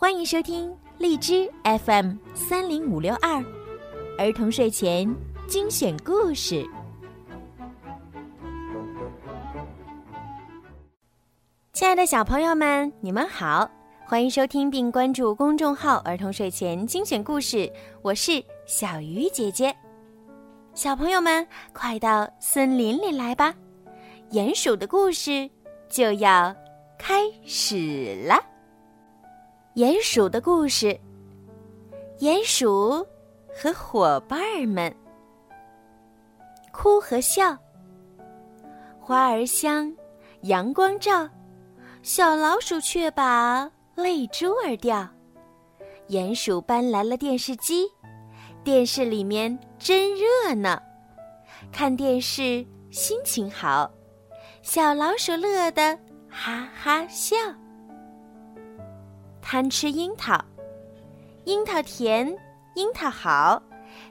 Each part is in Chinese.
欢迎收听荔枝 FM 三零五六二儿童睡前精选故事。亲爱的小朋友们，你们好，欢迎收听并关注公众号“儿童睡前精选故事”，我是小鱼姐姐。小朋友们，快到森林里来吧，鼹鼠的故事就要开始了。鼹鼠的故事。鼹鼠和伙伴们哭和笑。花儿香，阳光照，小老鼠却把泪珠儿掉。鼹鼠搬来了电视机，电视里面真热闹，看电视心情好，小老鼠乐得哈哈笑。贪吃樱桃，樱桃甜，樱桃好，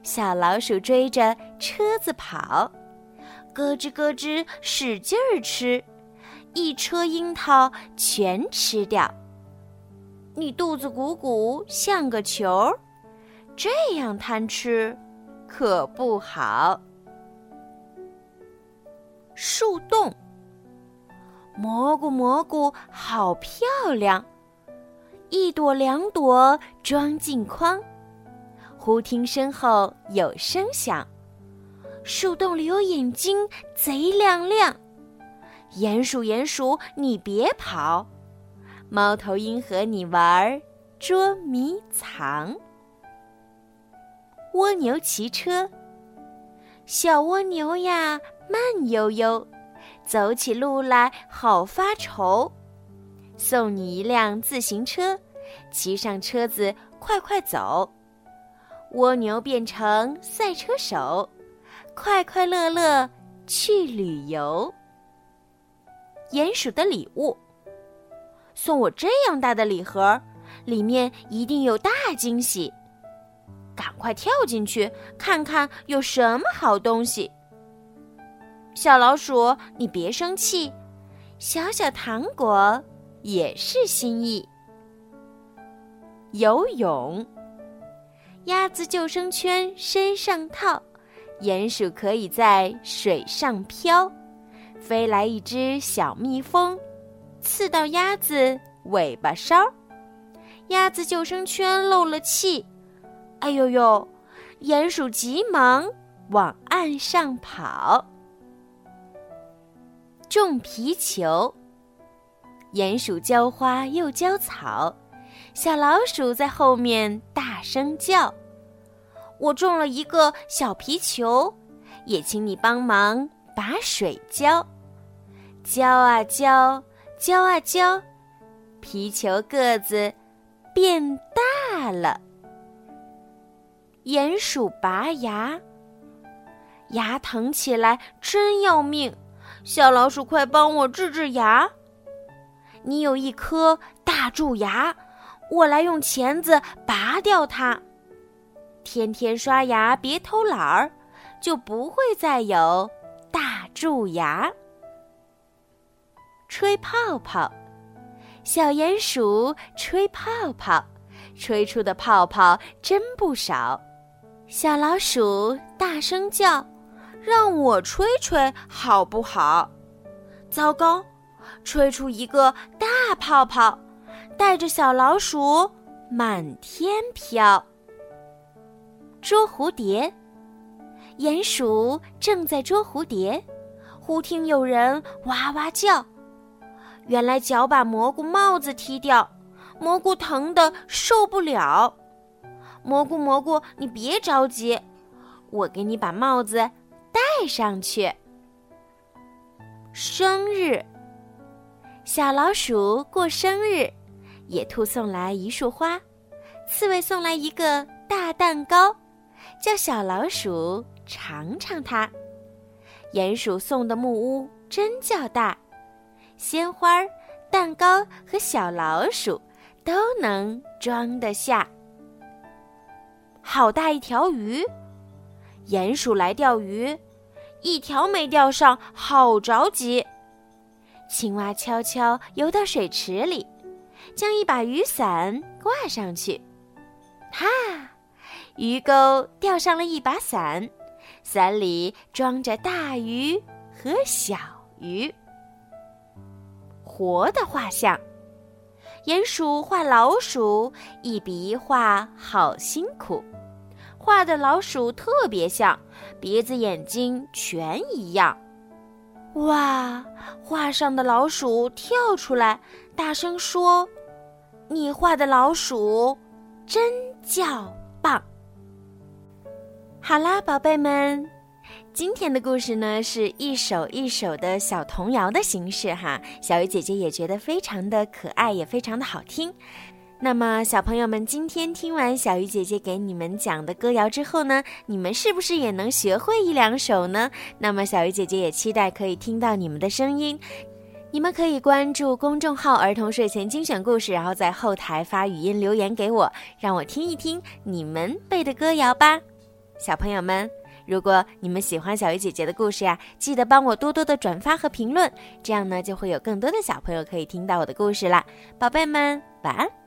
小老鼠追着车子跑，咯吱咯吱使劲儿吃，一车樱桃全吃掉。你肚子鼓鼓像个球，这样贪吃可不好。树洞，蘑菇蘑菇好漂亮。一朵两朵装进筐，忽听身后有声响，树洞里有眼睛，贼亮亮。鼹鼠，鼹鼠，你别跑！猫头鹰和你玩捉迷藏。蜗牛骑车，小蜗牛呀，慢悠悠，走起路来好发愁。送你一辆自行车，骑上车子快快走。蜗牛变成赛车手，快快乐乐去旅游。鼹鼠的礼物，送我这样大的礼盒，里面一定有大惊喜。赶快跳进去看看有什么好东西。小老鼠，你别生气，小小糖果。也是心意。游泳，鸭子救生圈身上套，鼹鼠可以在水上漂。飞来一只小蜜蜂，刺到鸭子尾巴梢，鸭子救生圈漏了气。哎呦呦！鼹鼠急忙往岸上跑。种皮球。鼹鼠浇花又浇草，小老鼠在后面大声叫：“我种了一个小皮球，也请你帮忙把水浇。浇啊浇，浇啊浇，皮球个子变大了。”鼹鼠拔牙，牙疼起来真要命，小老鼠快帮我治治牙。你有一颗大蛀牙，我来用钳子拔掉它。天天刷牙，别偷懒儿，就不会再有大蛀牙。吹泡泡，小鼹鼠吹泡泡，吹出的泡泡真不少。小老鼠大声叫：“让我吹吹好不好？”糟糕！吹出一个大泡泡，带着小老鼠满天飘。捉蝴蝶，鼹鼠正在捉蝴蝶，忽听有人哇哇叫，原来脚把蘑菇帽子踢掉，蘑菇疼得受不了。蘑菇蘑菇，你别着急，我给你把帽子戴上去。生日。小老鼠过生日，野兔送来一束花，刺猬送来一个大蛋糕，叫小老鼠尝尝它。鼹鼠送的木屋真叫大，鲜花、蛋糕和小老鼠都能装得下。好大一条鱼，鼹鼠来钓鱼，一条没钓上，好着急。青蛙悄悄游到水池里，将一把雨伞挂上去。哈，鱼钩钓上了一把伞，伞里装着大鱼和小鱼。活的画像，鼹鼠画老鼠，一笔一画好辛苦，画的老鼠特别像，鼻子眼睛全一样。哇！画上的老鼠跳出来，大声说：“你画的老鼠真叫棒！”好啦，宝贝们，今天的故事呢是一首一首的小童谣的形式哈。小鱼姐姐也觉得非常的可爱，也非常的好听。那么，小朋友们，今天听完小鱼姐姐给你们讲的歌谣之后呢，你们是不是也能学会一两首呢？那么，小鱼姐姐也期待可以听到你们的声音。你们可以关注公众号“儿童睡前精选故事”，然后在后台发语音留言给我，让我听一听你们背的歌谣吧。小朋友们，如果你们喜欢小鱼姐姐的故事呀，记得帮我多多的转发和评论，这样呢，就会有更多的小朋友可以听到我的故事啦。宝贝们，晚安。